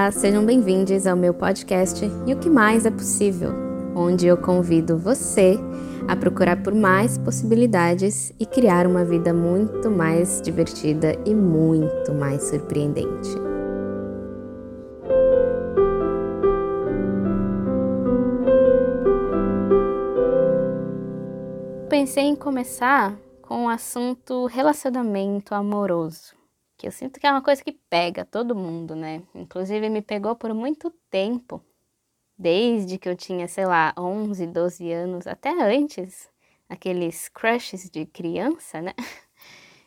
Olá, sejam bem-vindos ao meu podcast E o que mais é possível, onde eu convido você a procurar por mais possibilidades e criar uma vida muito mais divertida e muito mais surpreendente. Pensei em começar com o assunto relacionamento amoroso que eu sinto que é uma coisa que pega todo mundo, né? Inclusive me pegou por muito tempo, desde que eu tinha, sei lá, 11, 12 anos, até antes, aqueles crushes de criança, né?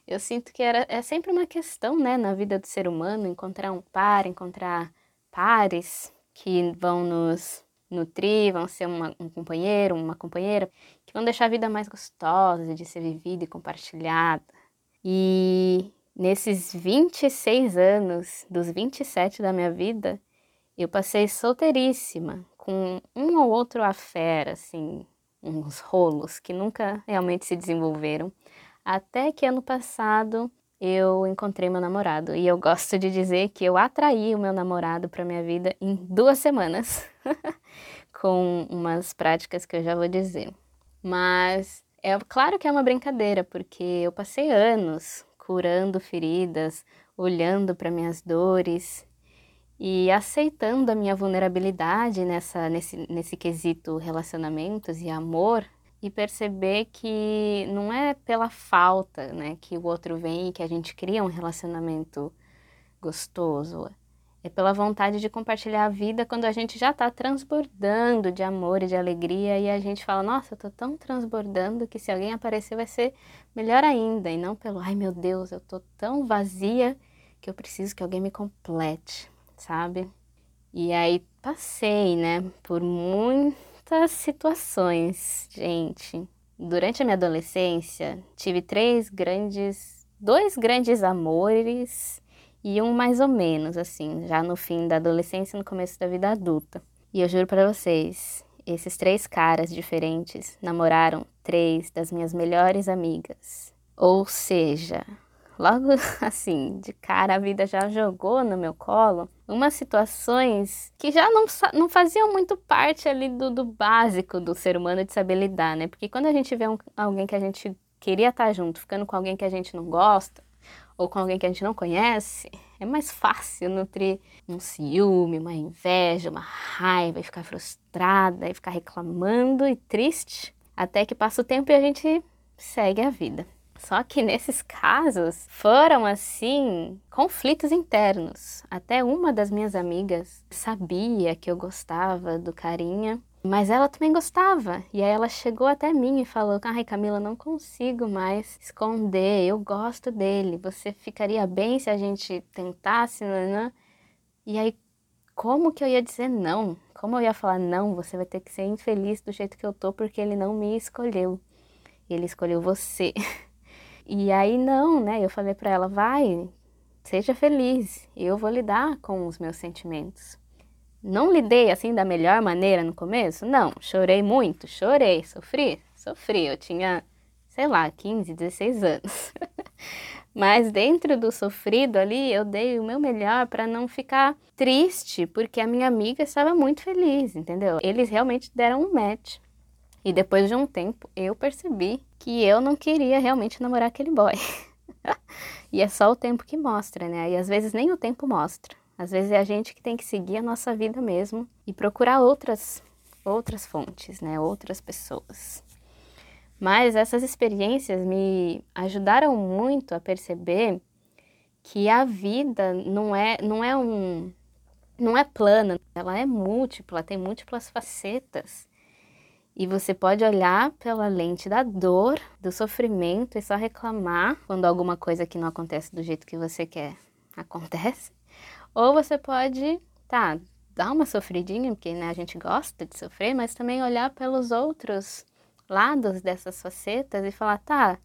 Eu sinto que era, é sempre uma questão, né, na vida do ser humano, encontrar um par, encontrar pares que vão nos nutrir, vão ser uma, um companheiro, uma companheira, que vão deixar a vida mais gostosa de ser vivida e compartilhada. E Nesses 26 anos, dos 27 da minha vida, eu passei solteiríssima, com um ou outro affair, assim, uns rolos que nunca realmente se desenvolveram. Até que ano passado eu encontrei meu namorado. E eu gosto de dizer que eu atraí o meu namorado para minha vida em duas semanas, com umas práticas que eu já vou dizer. Mas é claro que é uma brincadeira, porque eu passei anos curando feridas, olhando para minhas dores e aceitando a minha vulnerabilidade nessa, nesse, nesse quesito relacionamentos e amor e perceber que não é pela falta né, que o outro vem e que a gente cria um relacionamento gostoso. É pela vontade de compartilhar a vida quando a gente já está transbordando de amor e de alegria e a gente fala: Nossa, eu tô tão transbordando que se alguém aparecer vai ser melhor ainda. E não pelo: Ai meu Deus, eu tô tão vazia que eu preciso que alguém me complete, sabe? E aí passei, né, por muitas situações, gente. Durante a minha adolescência, tive três grandes, dois grandes amores e um mais ou menos, assim, já no fim da adolescência e no começo da vida adulta. E eu juro para vocês, esses três caras diferentes namoraram três das minhas melhores amigas. Ou seja, logo assim, de cara a vida já jogou no meu colo umas situações que já não, não faziam muito parte ali do, do básico do ser humano de saber lidar, né? Porque quando a gente vê um, alguém que a gente queria estar junto, ficando com alguém que a gente não gosta, ou com alguém que a gente não conhece, é mais fácil nutrir um ciúme, uma inveja, uma raiva e ficar frustrada e ficar reclamando e triste, até que passa o tempo e a gente segue a vida. Só que nesses casos foram assim conflitos internos. Até uma das minhas amigas sabia que eu gostava do carinha mas ela também gostava. E aí ela chegou até mim e falou: Ai, Camila, não consigo mais esconder. Eu gosto dele. Você ficaria bem se a gente tentasse? Né? E aí, como que eu ia dizer não? Como eu ia falar não? Você vai ter que ser infeliz do jeito que eu tô porque ele não me escolheu. Ele escolheu você. E aí, não, né? Eu falei para ela: vai, seja feliz. Eu vou lidar com os meus sentimentos. Não lidei assim da melhor maneira no começo? Não, chorei muito, chorei, sofri, sofri. Eu tinha, sei lá, 15, 16 anos. Mas dentro do sofrido ali, eu dei o meu melhor para não ficar triste, porque a minha amiga estava muito feliz, entendeu? Eles realmente deram um match. E depois de um tempo, eu percebi que eu não queria realmente namorar aquele boy. e é só o tempo que mostra, né? E às vezes nem o tempo mostra. Às vezes é a gente que tem que seguir a nossa vida mesmo e procurar outras outras fontes, né, outras pessoas. Mas essas experiências me ajudaram muito a perceber que a vida não é não é um não é plana, ela é múltipla, tem múltiplas facetas. E você pode olhar pela lente da dor, do sofrimento e só reclamar quando alguma coisa que não acontece do jeito que você quer acontece. Ou você pode, tá, dar uma sofridinha, porque né, a gente gosta de sofrer, mas também olhar pelos outros lados dessas facetas e falar, tá,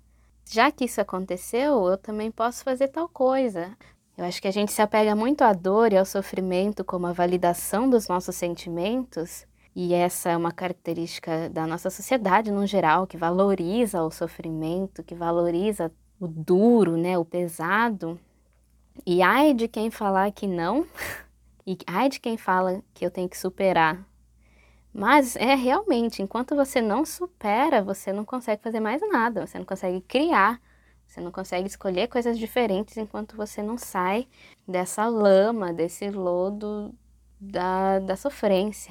já que isso aconteceu, eu também posso fazer tal coisa. Eu acho que a gente se apega muito à dor e ao sofrimento como a validação dos nossos sentimentos, e essa é uma característica da nossa sociedade no geral, que valoriza o sofrimento, que valoriza o duro, né, o pesado. E ai de quem falar que não, E ai de quem fala que eu tenho que superar. Mas é realmente, enquanto você não supera, você não consegue fazer mais nada, você não consegue criar, você não consegue escolher coisas diferentes enquanto você não sai dessa lama, desse lodo da, da sofrência.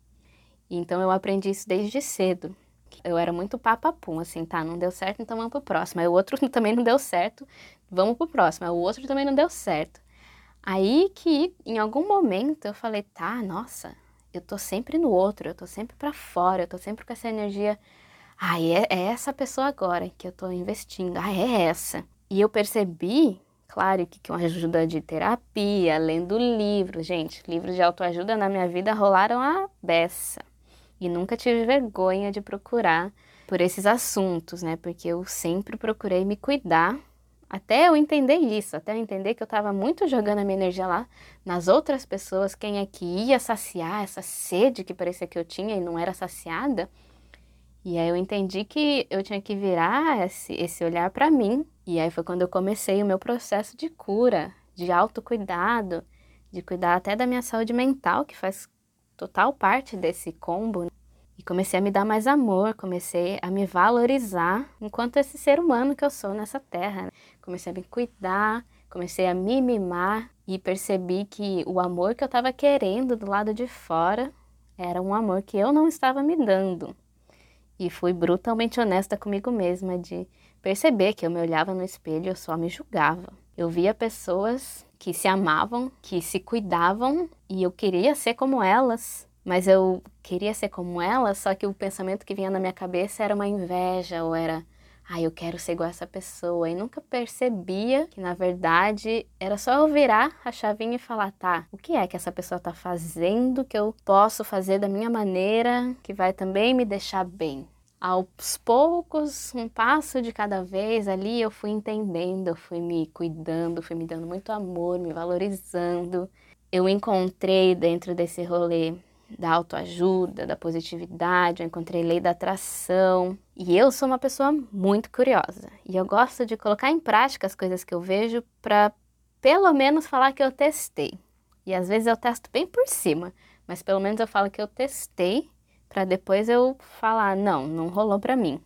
Então eu aprendi isso desde cedo. Eu era muito papapum, assim, tá, não deu certo, então vamos pro próximo. Aí o outro também não deu certo, vamos pro próximo. O outro também não deu certo. Aí que em algum momento eu falei, tá, nossa, eu tô sempre no outro, eu tô sempre para fora, eu tô sempre com essa energia. Ah, é, é essa pessoa agora que eu tô investindo, ah, é essa. E eu percebi, claro, que com ajuda de terapia, lendo livros, gente, livros de autoajuda na minha vida rolaram a beça. E nunca tive vergonha de procurar por esses assuntos, né? Porque eu sempre procurei me cuidar até eu entender isso, até eu entender que eu estava muito jogando a minha energia lá nas outras pessoas, quem é que ia saciar essa sede que parecia que eu tinha e não era saciada. E aí eu entendi que eu tinha que virar esse, esse olhar para mim. E aí foi quando eu comecei o meu processo de cura, de autocuidado, de cuidar até da minha saúde mental, que faz total parte desse combo. E comecei a me dar mais amor, comecei a me valorizar enquanto esse ser humano que eu sou nessa terra. Comecei a me cuidar, comecei a me mimar e percebi que o amor que eu estava querendo do lado de fora era um amor que eu não estava me dando. E fui brutalmente honesta comigo mesma de perceber que eu me olhava no espelho e eu só me julgava. Eu via pessoas que se amavam, que se cuidavam e eu queria ser como elas, mas eu queria ser como ela, só que o pensamento que vinha na minha cabeça era uma inveja ou era, ah, eu quero ser igual a essa pessoa. E nunca percebia que na verdade era só eu virar a chavinha e falar, tá, o que é que essa pessoa tá fazendo que eu posso fazer da minha maneira que vai também me deixar bem? Aos poucos, um passo de cada vez ali, eu fui entendendo, eu fui me cuidando, fui me dando muito amor, me valorizando. Eu encontrei dentro desse rolê da autoajuda, da positividade, eu encontrei lei da atração. E eu sou uma pessoa muito curiosa. E eu gosto de colocar em prática as coisas que eu vejo para pelo menos falar que eu testei. E às vezes eu testo bem por cima, mas pelo menos eu falo que eu testei para depois eu falar, não, não rolou para mim.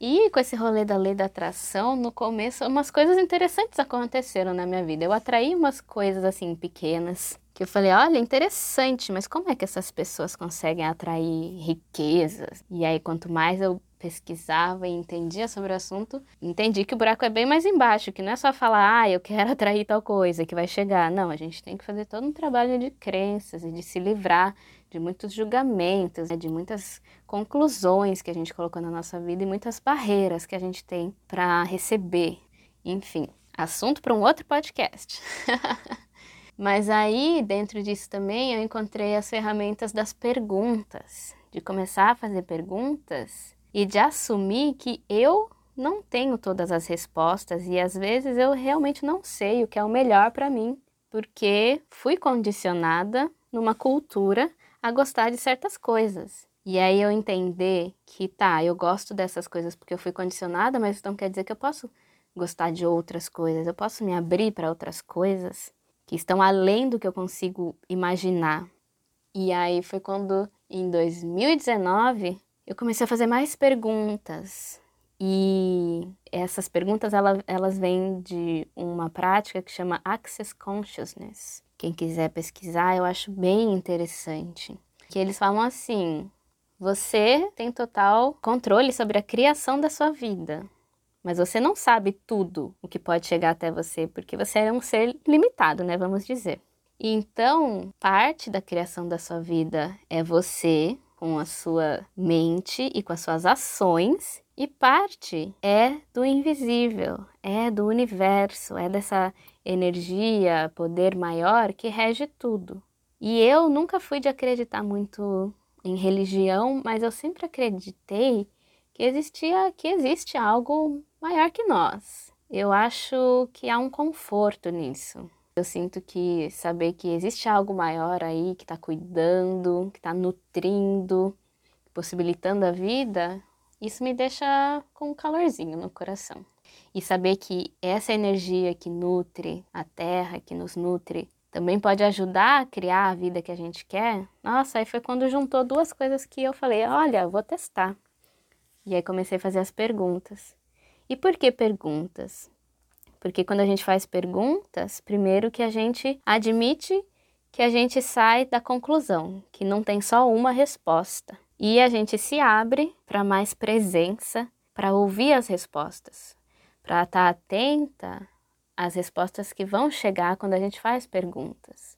E com esse rolê da lei da atração, no começo, umas coisas interessantes aconteceram na minha vida. Eu atraí umas coisas assim pequenas, que eu falei, olha, interessante, mas como é que essas pessoas conseguem atrair riquezas? E aí, quanto mais eu pesquisava e entendia sobre o assunto, entendi que o buraco é bem mais embaixo, que não é só falar, ah, eu quero atrair tal coisa que vai chegar. Não, a gente tem que fazer todo um trabalho de crenças e de se livrar de muitos julgamentos, né, de muitas conclusões que a gente colocou na nossa vida e muitas barreiras que a gente tem para receber. Enfim, assunto para um outro podcast. Mas aí, dentro disso também, eu encontrei as ferramentas das perguntas, de começar a fazer perguntas e de assumir que eu não tenho todas as respostas e às vezes eu realmente não sei o que é o melhor para mim, porque fui condicionada numa cultura a gostar de certas coisas. E aí eu entender que tá, eu gosto dessas coisas porque eu fui condicionada, mas não quer dizer que eu posso gostar de outras coisas, eu posso me abrir para outras coisas que estão além do que eu consigo imaginar. E aí foi quando, em 2019, eu comecei a fazer mais perguntas. E essas perguntas elas, elas vêm de uma prática que chama Access Consciousness. Quem quiser pesquisar, eu acho bem interessante. Que eles falam assim: você tem total controle sobre a criação da sua vida mas você não sabe tudo o que pode chegar até você, porque você é um ser limitado, né? Vamos dizer. Então, parte da criação da sua vida é você com a sua mente e com as suas ações, e parte é do invisível, é do universo, é dessa energia, poder maior que rege tudo. E eu nunca fui de acreditar muito em religião, mas eu sempre acreditei que existia, que existe algo maior que nós. Eu acho que há um conforto nisso. Eu sinto que saber que existe algo maior aí que está cuidando, que está nutrindo, possibilitando a vida, isso me deixa com um calorzinho no coração. E saber que essa energia que nutre a terra, que nos nutre, também pode ajudar a criar a vida que a gente quer. Nossa, aí foi quando juntou duas coisas que eu falei: olha, vou testar. E aí comecei a fazer as perguntas. E por que perguntas? Porque quando a gente faz perguntas, primeiro que a gente admite que a gente sai da conclusão, que não tem só uma resposta. E a gente se abre para mais presença, para ouvir as respostas, para estar tá atenta às respostas que vão chegar quando a gente faz perguntas.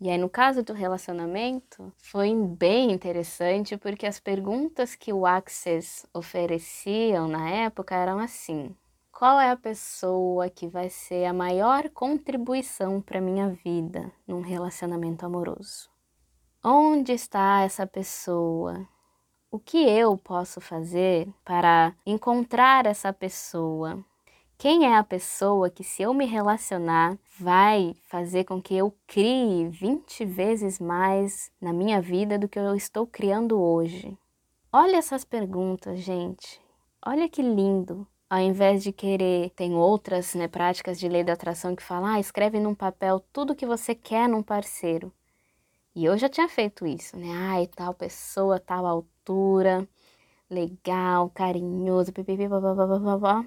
E aí, no caso do relacionamento, foi bem interessante porque as perguntas que o Access ofereciam na época eram assim: qual é a pessoa que vai ser a maior contribuição para minha vida num relacionamento amoroso? Onde está essa pessoa? O que eu posso fazer para encontrar essa pessoa? Quem é a pessoa que, se eu me relacionar, vai fazer com que eu crie 20 vezes mais na minha vida do que eu estou criando hoje? Olha essas perguntas, gente. Olha que lindo ao invés de querer, tem outras né, práticas de lei da atração que falam, ah, escreve num papel tudo que você quer num parceiro. E eu já tinha feito isso, né? Ai, tal pessoa, tal altura, legal, carinhoso, pipipi, babá.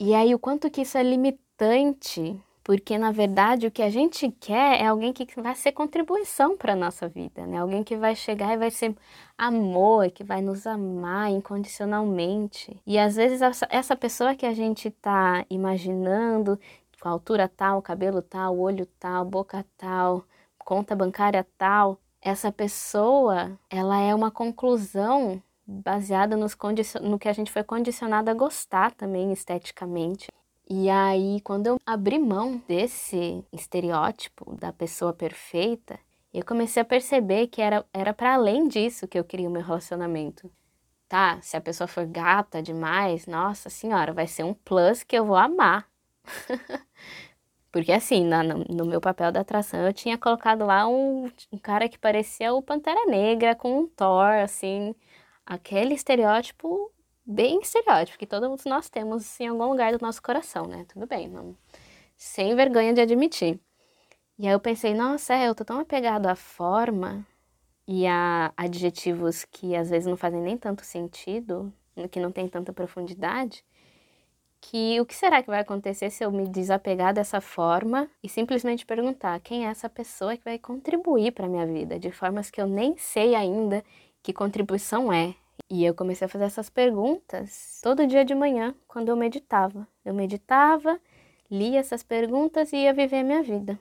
E aí, o quanto que isso é limitante porque na verdade o que a gente quer é alguém que vai ser contribuição para a nossa vida, né? Alguém que vai chegar e vai ser amor, que vai nos amar incondicionalmente. E às vezes essa pessoa que a gente está imaginando, com a altura tal, cabelo tal, olho tal, boca tal, conta bancária tal, essa pessoa, ela é uma conclusão baseada nos no que a gente foi condicionado a gostar também esteticamente. E aí, quando eu abri mão desse estereótipo da pessoa perfeita, eu comecei a perceber que era era para além disso que eu queria o meu relacionamento. Tá, se a pessoa for gata demais, nossa senhora, vai ser um plus que eu vou amar. Porque assim, na, no, meu papel da atração, eu tinha colocado lá um, um cara que parecia o Pantera Negra com um Thor, assim, aquele estereótipo bem estereótipo que todos nós temos em algum lugar do nosso coração, né? Tudo bem, não, sem vergonha de admitir. E aí eu pensei, nossa, é, eu tô tão apegado à forma e a adjetivos que às vezes não fazem nem tanto sentido, que não tem tanta profundidade, que o que será que vai acontecer se eu me desapegar dessa forma e simplesmente perguntar quem é essa pessoa que vai contribuir para minha vida de formas que eu nem sei ainda que contribuição é, e eu comecei a fazer essas perguntas todo dia de manhã, quando eu meditava. Eu meditava, lia essas perguntas e ia viver a minha vida.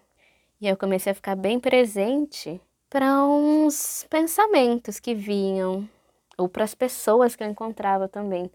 E eu comecei a ficar bem presente para uns pensamentos que vinham, ou para as pessoas que eu encontrava também,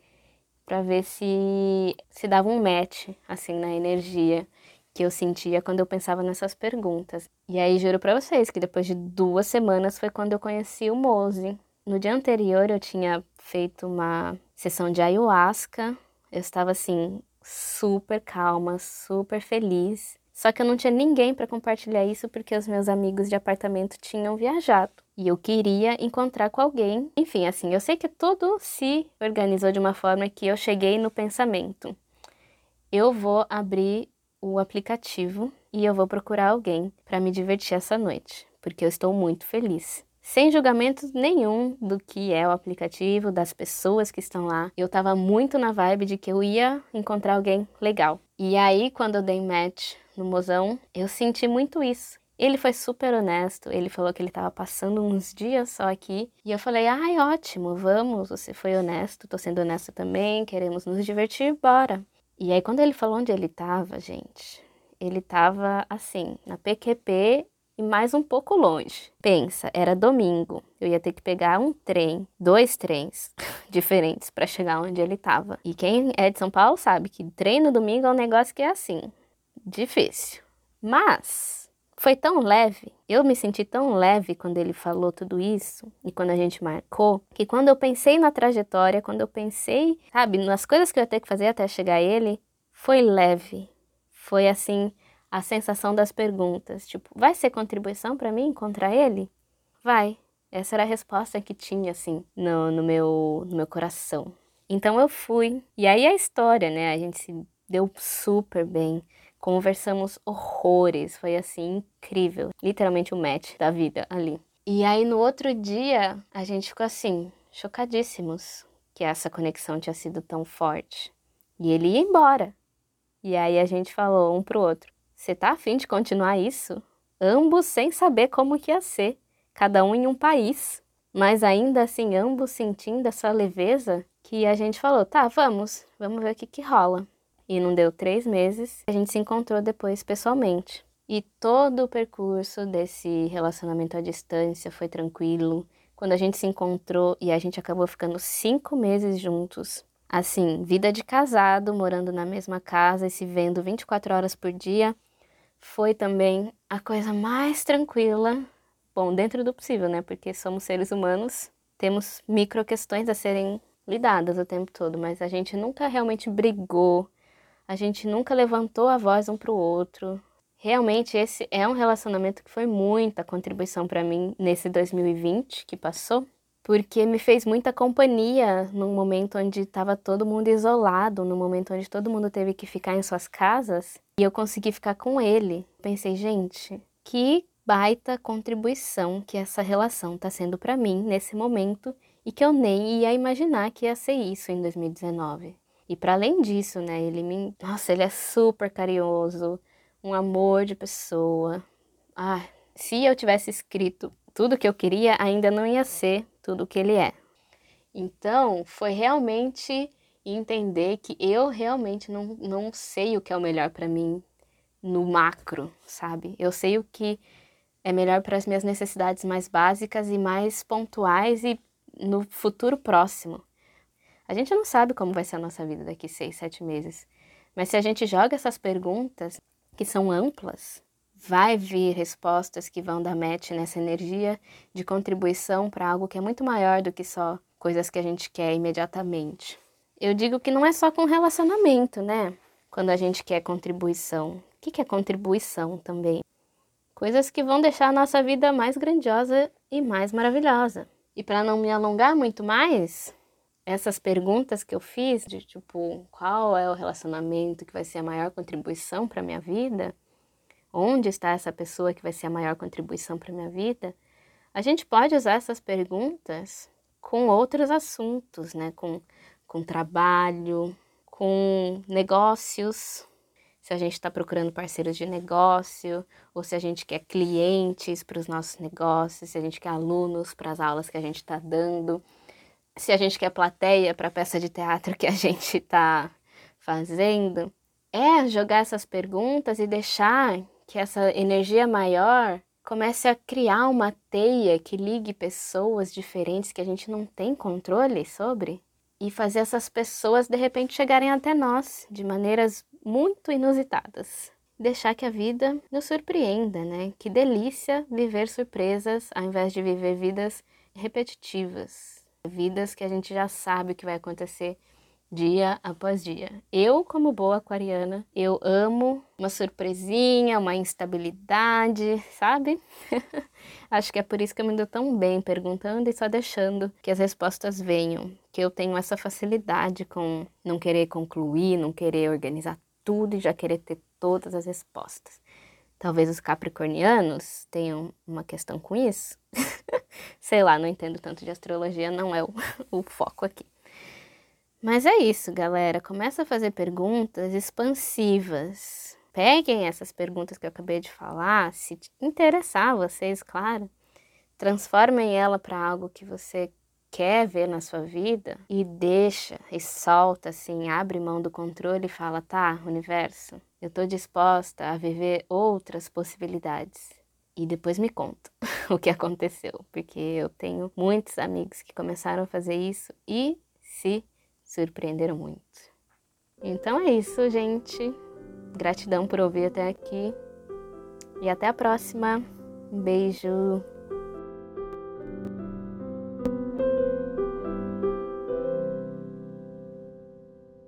para ver se se dava um match assim na energia que eu sentia quando eu pensava nessas perguntas. E aí juro para vocês que depois de duas semanas foi quando eu conheci o Mose, no dia anterior eu tinha feito uma sessão de ayahuasca. Eu estava assim super calma, super feliz. Só que eu não tinha ninguém para compartilhar isso porque os meus amigos de apartamento tinham viajado. E eu queria encontrar com alguém. Enfim, assim, eu sei que tudo se organizou de uma forma que eu cheguei no pensamento. Eu vou abrir o aplicativo e eu vou procurar alguém para me divertir essa noite, porque eu estou muito feliz sem julgamento nenhum do que é o aplicativo, das pessoas que estão lá. Eu tava muito na vibe de que eu ia encontrar alguém legal. E aí, quando eu dei match no mozão, eu senti muito isso. Ele foi super honesto, ele falou que ele tava passando uns dias só aqui. E eu falei, ai, ótimo, vamos, você foi honesto, tô sendo honesta também, queremos nos divertir, bora. E aí, quando ele falou onde ele tava, gente, ele tava assim, na PQP e mais um pouco longe. Pensa, era domingo. Eu ia ter que pegar um trem, dois trens diferentes para chegar onde ele estava. E quem é de São Paulo sabe que trem no domingo é um negócio que é assim, difícil. Mas foi tão leve, eu me senti tão leve quando ele falou tudo isso e quando a gente marcou, que quando eu pensei na trajetória, quando eu pensei, sabe, nas coisas que eu ia ter que fazer até chegar a ele, foi leve. Foi assim, a sensação das perguntas, tipo, vai ser contribuição para mim encontrar ele? Vai. Essa era a resposta que tinha assim no, no meu no meu coração. Então eu fui. E aí a história, né? A gente se deu super bem. Conversamos horrores, foi assim incrível, literalmente o um match da vida ali. E aí no outro dia a gente ficou assim, chocadíssimos que essa conexão tinha sido tão forte. E ele ia embora. E aí a gente falou um pro outro: "Você tá afim de continuar isso?" Ambos sem saber como que ia ser, cada um em um país, mas ainda assim ambos sentindo essa leveza que a gente falou: "Tá, vamos, vamos ver o que que rola." E não deu três meses, a gente se encontrou depois pessoalmente. E todo o percurso desse relacionamento à distância foi tranquilo. Quando a gente se encontrou e a gente acabou ficando cinco meses juntos, assim, vida de casado, morando na mesma casa e se vendo 24 horas por dia, foi também a coisa mais tranquila. Bom, dentro do possível, né? Porque somos seres humanos, temos micro questões a serem lidadas o tempo todo, mas a gente nunca realmente brigou, a gente nunca levantou a voz um para o outro. Realmente esse é um relacionamento que foi muita contribuição para mim nesse 2020 que passou, porque me fez muita companhia num momento onde estava todo mundo isolado, no momento onde todo mundo teve que ficar em suas casas, e eu consegui ficar com ele. Pensei, gente, que baita contribuição que essa relação está sendo para mim nesse momento e que eu nem ia imaginar que ia ser isso em 2019. E para além disso, né, ele me, nossa, ele é super carinhoso, um amor de pessoa. Ah, se eu tivesse escrito tudo que eu queria, ainda não ia ser tudo o que ele é. Então, foi realmente entender que eu realmente não, não sei o que é o melhor para mim no macro, sabe? Eu sei o que é melhor para as minhas necessidades mais básicas e mais pontuais e no futuro próximo. A gente não sabe como vai ser a nossa vida daqui seis, sete meses. Mas se a gente joga essas perguntas, que são amplas, vai vir respostas que vão dar match nessa energia de contribuição para algo que é muito maior do que só coisas que a gente quer imediatamente. Eu digo que não é só com relacionamento, né? Quando a gente quer contribuição. O que é contribuição também? Coisas que vão deixar a nossa vida mais grandiosa e mais maravilhosa. E para não me alongar muito mais, essas perguntas que eu fiz de tipo, qual é o relacionamento que vai ser a maior contribuição para minha vida? Onde está essa pessoa que vai ser a maior contribuição para minha vida? A gente pode usar essas perguntas com outros assuntos, né? Com, com trabalho, com negócios, se a gente está procurando parceiros de negócio, ou se a gente quer clientes para os nossos negócios, se a gente quer alunos para as aulas que a gente está dando se a gente quer plateia para a peça de teatro que a gente está fazendo, é jogar essas perguntas e deixar que essa energia maior comece a criar uma teia que ligue pessoas diferentes que a gente não tem controle sobre e fazer essas pessoas de repente chegarem até nós de maneiras muito inusitadas. Deixar que a vida nos surpreenda, né? Que delícia viver surpresas ao invés de viver vidas repetitivas vidas que a gente já sabe o que vai acontecer dia após dia. Eu, como boa aquariana, eu amo uma surpresinha, uma instabilidade, sabe? Acho que é por isso que eu me dou tão bem perguntando e só deixando que as respostas venham. Que eu tenho essa facilidade com não querer concluir, não querer organizar tudo e já querer ter todas as respostas. Talvez os capricornianos tenham uma questão com isso. Sei lá, não entendo tanto de astrologia, não é o, o foco aqui. Mas é isso, galera. Começa a fazer perguntas expansivas. Peguem essas perguntas que eu acabei de falar, se interessar vocês, claro. Transformem ela para algo que você quer ver na sua vida e deixa e solta assim, abre mão do controle e fala: "Tá, universo, eu tô disposta a viver outras possibilidades". E depois me conta o que aconteceu, porque eu tenho muitos amigos que começaram a fazer isso e se surpreenderam muito. Então é isso, gente. Gratidão por ouvir até aqui. E até a próxima. Um beijo.